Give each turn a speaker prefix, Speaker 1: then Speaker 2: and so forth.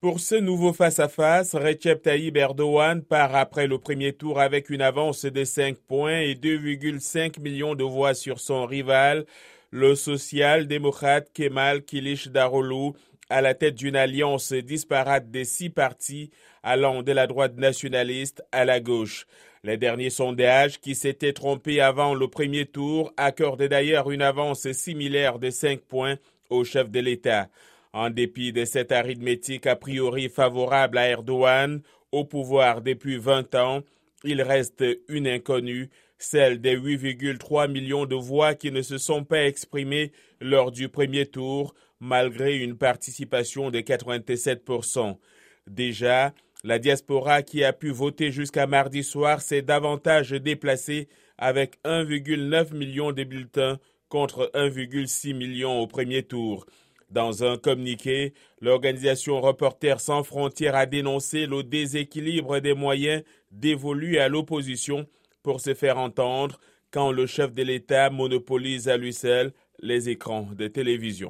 Speaker 1: Pour ce nouveau face-à-face, Recep Tayyip Erdogan part après le premier tour avec une avance de 5 points et 2,5 millions de voix sur son rival, le social-démocrate Kemal Kilic Daroglu, à la tête d'une alliance disparate des six partis allant de la droite nationaliste à la gauche. Les derniers sondages, qui s'étaient trompés avant le premier tour, accordaient d'ailleurs une avance similaire de 5 points au chef de l'État. En dépit de cette arithmétique a priori favorable à Erdogan, au pouvoir depuis 20 ans, il reste une inconnue, celle des 8,3 millions de voix qui ne se sont pas exprimées lors du premier tour, malgré une participation de 87%. Déjà, la diaspora qui a pu voter jusqu'à mardi soir s'est davantage déplacée avec 1,9 million de bulletins contre 1,6 million au premier tour. Dans un communiqué, l'organisation Reporters sans frontières a dénoncé le déséquilibre des moyens dévolus à l'opposition pour se faire entendre quand le chef de l'État monopolise à lui seul les écrans de télévision.